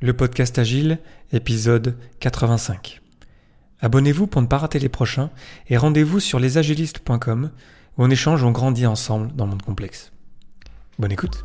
le podcast Agile, épisode 85. Abonnez-vous pour ne pas rater les prochains et rendez-vous sur lesagilistes.com où on échange, on grandit ensemble dans le monde complexe. Bonne écoute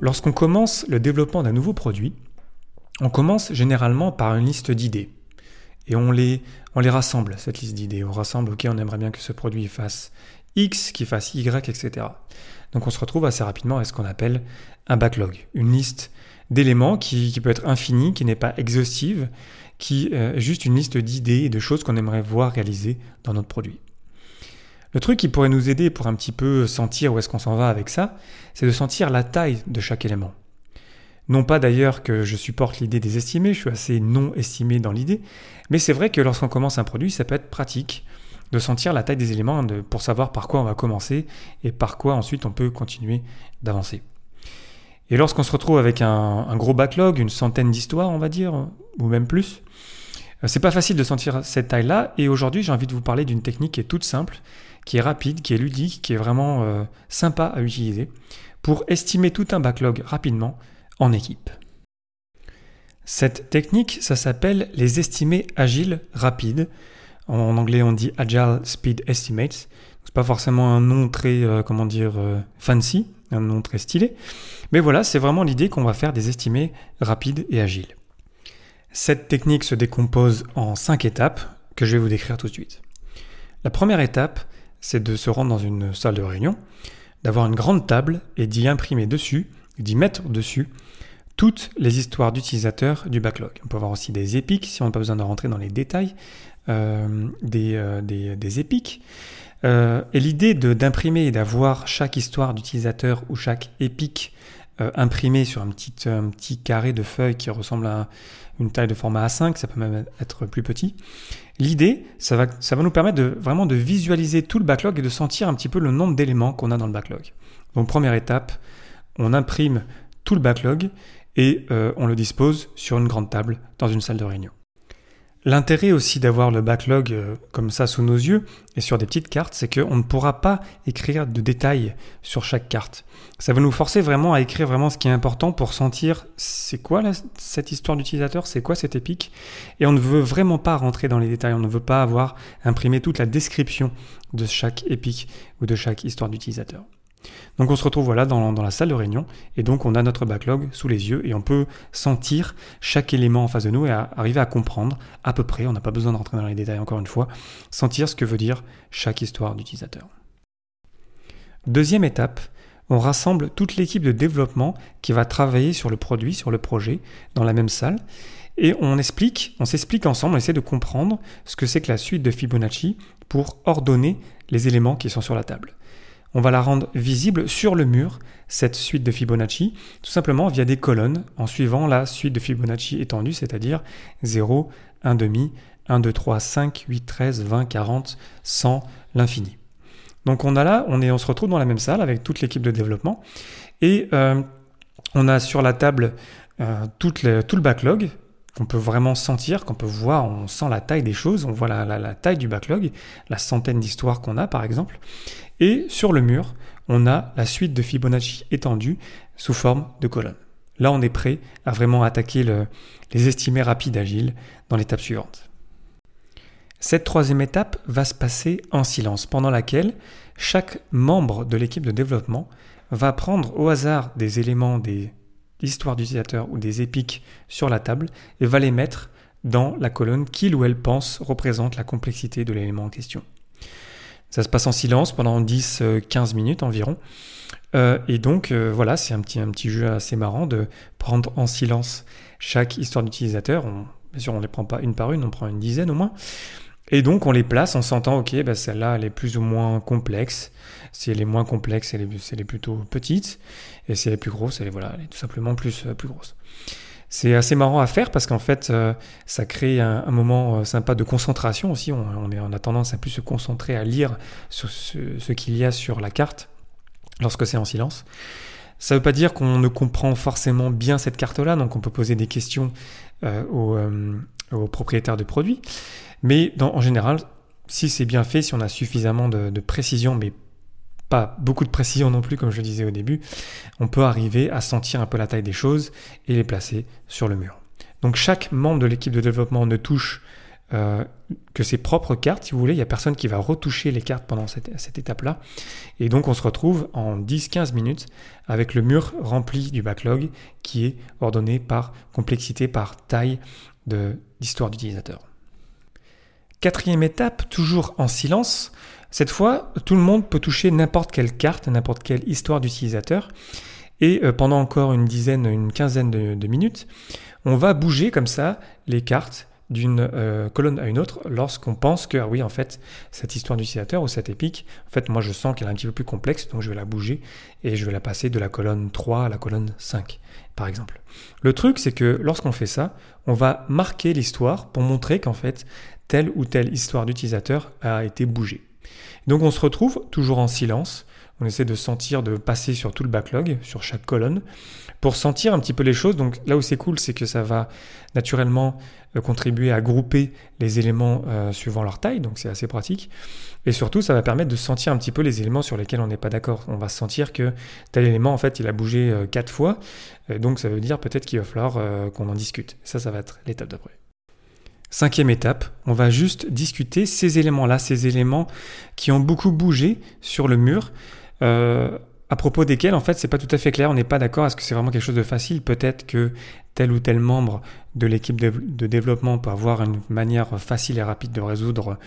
Lorsqu'on commence le développement d'un nouveau produit, on commence généralement par une liste d'idées. Et on les, rassemble, cette liste d'idées. On rassemble, ok, on aimerait bien que ce produit fasse X, qu'il fasse Y, etc. Donc on se retrouve assez rapidement avec ce qu'on appelle un backlog, une liste d'éléments qui, peut être infinie, qui n'est pas exhaustive, qui euh, est juste une liste d'idées et de choses qu'on aimerait voir réaliser dans notre produit. Le truc qui pourrait nous aider pour un petit peu sentir où est-ce qu'on s'en va avec ça, c'est de sentir la taille de chaque élément. Non pas d'ailleurs que je supporte l'idée des estimés, je suis assez non estimé dans l'idée, mais c'est vrai que lorsqu'on commence un produit, ça peut être pratique de sentir la taille des éléments pour savoir par quoi on va commencer et par quoi ensuite on peut continuer d'avancer. Et lorsqu'on se retrouve avec un, un gros backlog, une centaine d'histoires, on va dire, ou même plus, euh, c'est pas facile de sentir cette taille-là. Et aujourd'hui, j'ai envie de vous parler d'une technique qui est toute simple qui est rapide, qui est ludique, qui est vraiment euh, sympa à utiliser pour estimer tout un backlog rapidement en équipe. Cette technique, ça s'appelle les estimés agiles rapides. En anglais, on dit Agile Speed Estimates. C'est pas forcément un nom très, euh, comment dire, euh, fancy, un nom très stylé. Mais voilà, c'est vraiment l'idée qu'on va faire des estimés rapides et agiles. Cette technique se décompose en cinq étapes que je vais vous décrire tout de suite. La première étape, c'est de se rendre dans une salle de réunion, d'avoir une grande table et d'y imprimer dessus, d'y mettre dessus toutes les histoires d'utilisateurs du backlog. On peut avoir aussi des épiques, si on n'a pas besoin de rentrer dans les détails, euh, euh, des, épiques. Euh, et l'idée d'imprimer et d'avoir chaque histoire d'utilisateur ou chaque épique imprimé sur un petit, un petit carré de feuilles qui ressemble à une taille de format A5, ça peut même être plus petit, L'idée, ça va, ça va nous permettre de vraiment de visualiser tout le backlog et de sentir un petit peu le nombre d'éléments qu'on a dans le backlog. Donc première étape, on imprime tout le backlog et euh, on le dispose sur une grande table dans une salle de réunion. L'intérêt aussi d'avoir le backlog euh, comme ça sous nos yeux et sur des petites cartes, c'est qu'on ne pourra pas écrire de détails sur chaque carte. Ça va nous forcer vraiment à écrire vraiment ce qui est important pour sentir c'est quoi cette histoire d'utilisateur, c'est quoi cette épique. Et on ne veut vraiment pas rentrer dans les détails, on ne veut pas avoir imprimé toute la description de chaque épique ou de chaque histoire d'utilisateur. Donc on se retrouve voilà dans, la salle de réunion et donc on a notre backlog sous les yeux et on peut sentir chaque élément en face de nous et arriver à comprendre à peu près, on n'a pas besoin de rentrer dans les détails encore une fois, sentir ce que veut dire chaque histoire d'utilisateur. Deuxième étape, on rassemble toute l'équipe de développement qui va travailler sur le produit, sur le projet, dans la même salle. Et on explique, on s'explique ensemble, on essaie de comprendre ce que c'est que la suite de Fibonacci pour ordonner les éléments qui sont sur la table on va la rendre visible sur le mur, cette suite de Fibonacci, tout simplement via des colonnes en suivant la suite de Fibonacci étendue, c'est-à-dire 0, 1 demi, 1, 2, 3, 5, 8, 13, 20, 40, 100, l'infini. Donc on a là, on, est, on se retrouve dans la même salle avec toute l'équipe de développement et euh, on a sur la table euh, tout le backlog qu'on peut vraiment sentir, qu'on peut voir, on sent la taille des choses, on voit la, taille du backlog, la centaine d'histoires qu'on a par exemple. Et sur le mur, on a la suite de Fibonacci étendue sous forme de colonne. Là, on est prêt à vraiment attaquer les estimés rapides agiles dans l'étape suivante. Cette troisième étape va se passer en silence, pendant laquelle chaque membre de l'équipe de développement va prendre au hasard des éléments des l'histoire d'utilisateur ou des épiques sur la table et va les mettre dans la colonne qu'il ou elle pense représente la complexité de l'élément en question. Ça se passe en silence pendant 10-15 minutes environ. Euh, et donc euh, voilà, c'est un petit, un petit jeu assez marrant de prendre en silence chaque histoire d'utilisateur. bien sûr, on ne les prend pas une par une, on prend une dizaine au moins. Et donc on les place en sentant, ok, bah, celle-là elle est plus ou moins complexe. Si elle est moins complexe, elle est, plutôt petite. Et si elle est plus grosse, elle est, voilà, elle est tout simplement plus, euh, plus grosse. C'est assez marrant à faire parce qu'en fait, euh, ça crée un, moment euh, sympa de concentration aussi. On, a tendance à plus se concentrer à lire ce, qu'il y a sur la carte lorsque c'est en silence. Ça ne veut pas dire qu'on ne comprend forcément bien cette carte-là, donc on peut poser des questions aux, propriétaires de produits. Mais en général, si c'est bien fait, si on a suffisamment de, précision, mais pas beaucoup de précision non plus, comme je le disais au début, on peut arriver à sentir un peu la taille des choses et les placer sur le mur. Donc chaque membre de l'équipe de développement ne touche euh, que ses propres cartes, si vous voulez. Il n'y a personne qui va retoucher les cartes pendant cette, cette étape-là. Et donc on se retrouve en 10-15 minutes avec le mur rempli du backlog qui est ordonné par complexité, par taille d'histoire d'utilisateur. Quatrième étape, toujours en silence, cette fois, tout le monde peut toucher n'importe quelle carte, n'importe quelle histoire d'utilisateur. Et euh, pendant encore une dizaine, une quinzaine de, minutes, on va bouger comme ça les cartes d'une euh, colonne à une autre lorsqu'on pense que, ah oui, en fait, cette histoire d'utilisateur ou cette épique, en fait, moi je sens qu'elle est un petit peu plus complexe, donc je vais la bouger et je vais la passer de la colonne 3 à la colonne 5, par exemple. Le truc, c'est que lorsqu'on fait ça, on va marquer l'histoire pour montrer qu'en fait, telle ou telle histoire d'utilisateur a été bougée. Donc on se retrouve toujours en silence. On essaie de sentir, de passer sur tout le backlog, sur chaque colonne, pour sentir un petit peu les choses. Donc là où c'est cool, c'est que ça va naturellement euh, contribuer à grouper les éléments euh, suivant leur taille, donc c'est assez pratique. Et surtout, ça va permettre de sentir un petit peu les éléments sur lesquels on n'est pas d'accord. On va sentir que tel élément, en fait, il a bougé euh, quatre fois, donc ça veut dire peut-être qu'il va falloir qu'on en discute. Ça, ça va être l'étape d'après. Cinquième étape, on va juste discuter ces éléments-là, ces éléments qui ont beaucoup bougé sur le mur, euh, à propos desquels en fait c'est pas tout à fait clair, on n'est pas d'accord, est-ce que c'est vraiment quelque chose de facile? Peut-être que tel ou tel membre de l'équipe de, développement peut avoir une manière facile et rapide de résoudre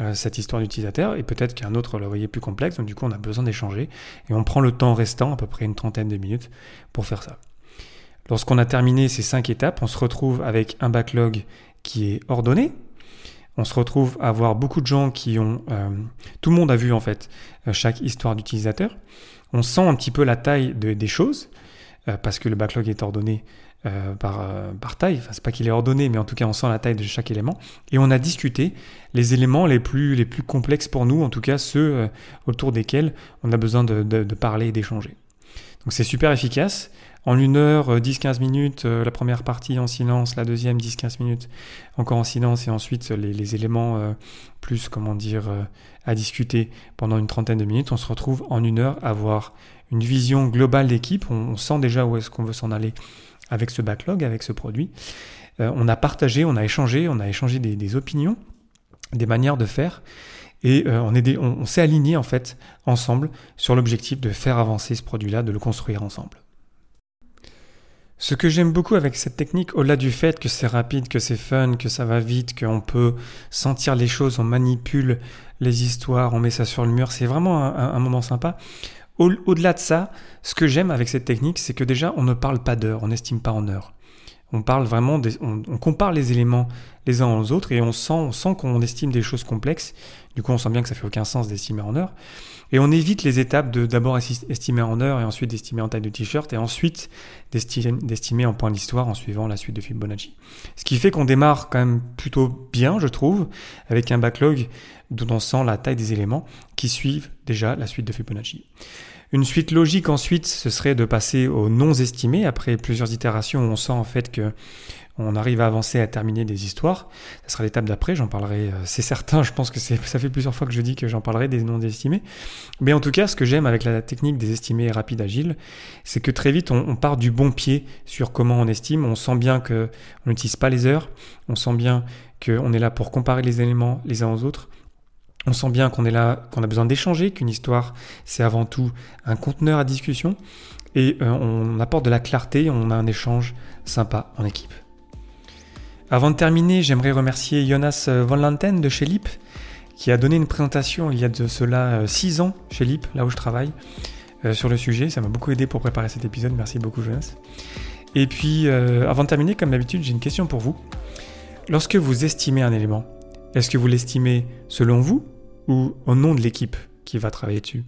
euh, cette histoire d'utilisateur, et peut-être qu'un autre le voyait plus complexe, donc du coup on a besoin d'échanger, et on prend le temps restant, à peu près une trentaine de minutes, pour faire ça. Lorsqu'on a terminé ces cinq étapes, on se retrouve avec un backlog qui est ordonné. On se retrouve à avoir beaucoup de gens qui ont... Euh, tout le monde a vu en fait euh, chaque histoire d'utilisateur. On sent un petit peu la taille des choses, euh, parce que le backlog est ordonné par, par taille. Enfin, c'est pas qu'il est ordonné, mais en tout cas, on sent la taille de chaque élément. Et on a discuté les éléments les plus, les plus complexes pour nous, en tout cas ceux autour desquels on a besoin de parler et d'échanger. Donc c'est super efficace en une heure, 10-15 euh, minutes, euh, la première partie en silence, la deuxième 10-15 minutes encore en silence, et ensuite les, éléments euh, plus, comment dire, à discuter pendant une trentaine de minutes. On se retrouve en une heure à avoir une vision globale d'équipe. On, sent déjà où est-ce qu'on veut s'en aller avec ce backlog, avec ce produit. on a partagé, on a échangé, on a échangé des, opinions, des manières de faire. Et on, est on s'est aligné en fait ensemble sur l'objectif de faire avancer ce produit-là, de le construire ensemble. Ce que j'aime beaucoup avec cette technique, au-delà du fait que c'est rapide, que c'est fun, que ça va vite, qu'on peut sentir les choses, on manipule les histoires, on met ça sur le mur, c'est vraiment un, moment sympa. Au-delà de ça, ce que j'aime avec cette technique, c'est que déjà, on ne parle pas d'heures, on n'estime pas en heures. On compare les éléments les uns aux autres et on sent, on sent qu'on estime des choses complexes. Du coup, on sent bien que ça fait aucun sens d'estimer en heures. Et on évite les étapes de d'abord estimer en heures et ensuite d'estimer en taille de t-shirt et ensuite d'estimer en point d'histoire en suivant la suite de Fibonacci. Ce qui fait qu'on démarre quand même plutôt bien, je trouve, avec un backlog dont on sent la taille des éléments qui suivent déjà la suite de Fibonacci. Une suite logique ensuite, ce serait de passer aux non estimés. Après plusieurs itérations, on sent en fait que on arrive à avancer, à terminer des histoires. Ce sera l'étape d'après, j'en parlerai, euh, c'est certain, je pense que ça fait plusieurs fois que je dis que j'en parlerai des non estimés. Mais en tout cas, ce que j'aime avec la technique des estimés rapides agiles, c'est que très vite, on, part du bon pied sur comment on estime. On sent bien qu'on n'utilise pas les heures, on sent bien qu'on est là pour comparer les éléments les uns aux autres. On sent bien qu'on est là, qu'on a besoin d'échanger, qu'une histoire, c'est avant tout un conteneur à discussion. Et euh, on apporte de la clarté, on a un échange sympa en équipe. Avant de terminer, j'aimerais remercier Jonas Van Lanten de chez LIP, qui a donné une présentation il y a de cela 6 euh, ans chez LIP, là où je travaille, euh, sur le sujet. Ça m'a beaucoup aidé pour préparer cet épisode. Merci beaucoup, Jonas. Et puis, avant de terminer, comme d'habitude, j'ai une question pour vous. Lorsque vous estimez un élément, Est-ce que vous l'estimez selon vous ou au nom de l'équipe qui va travailler dessus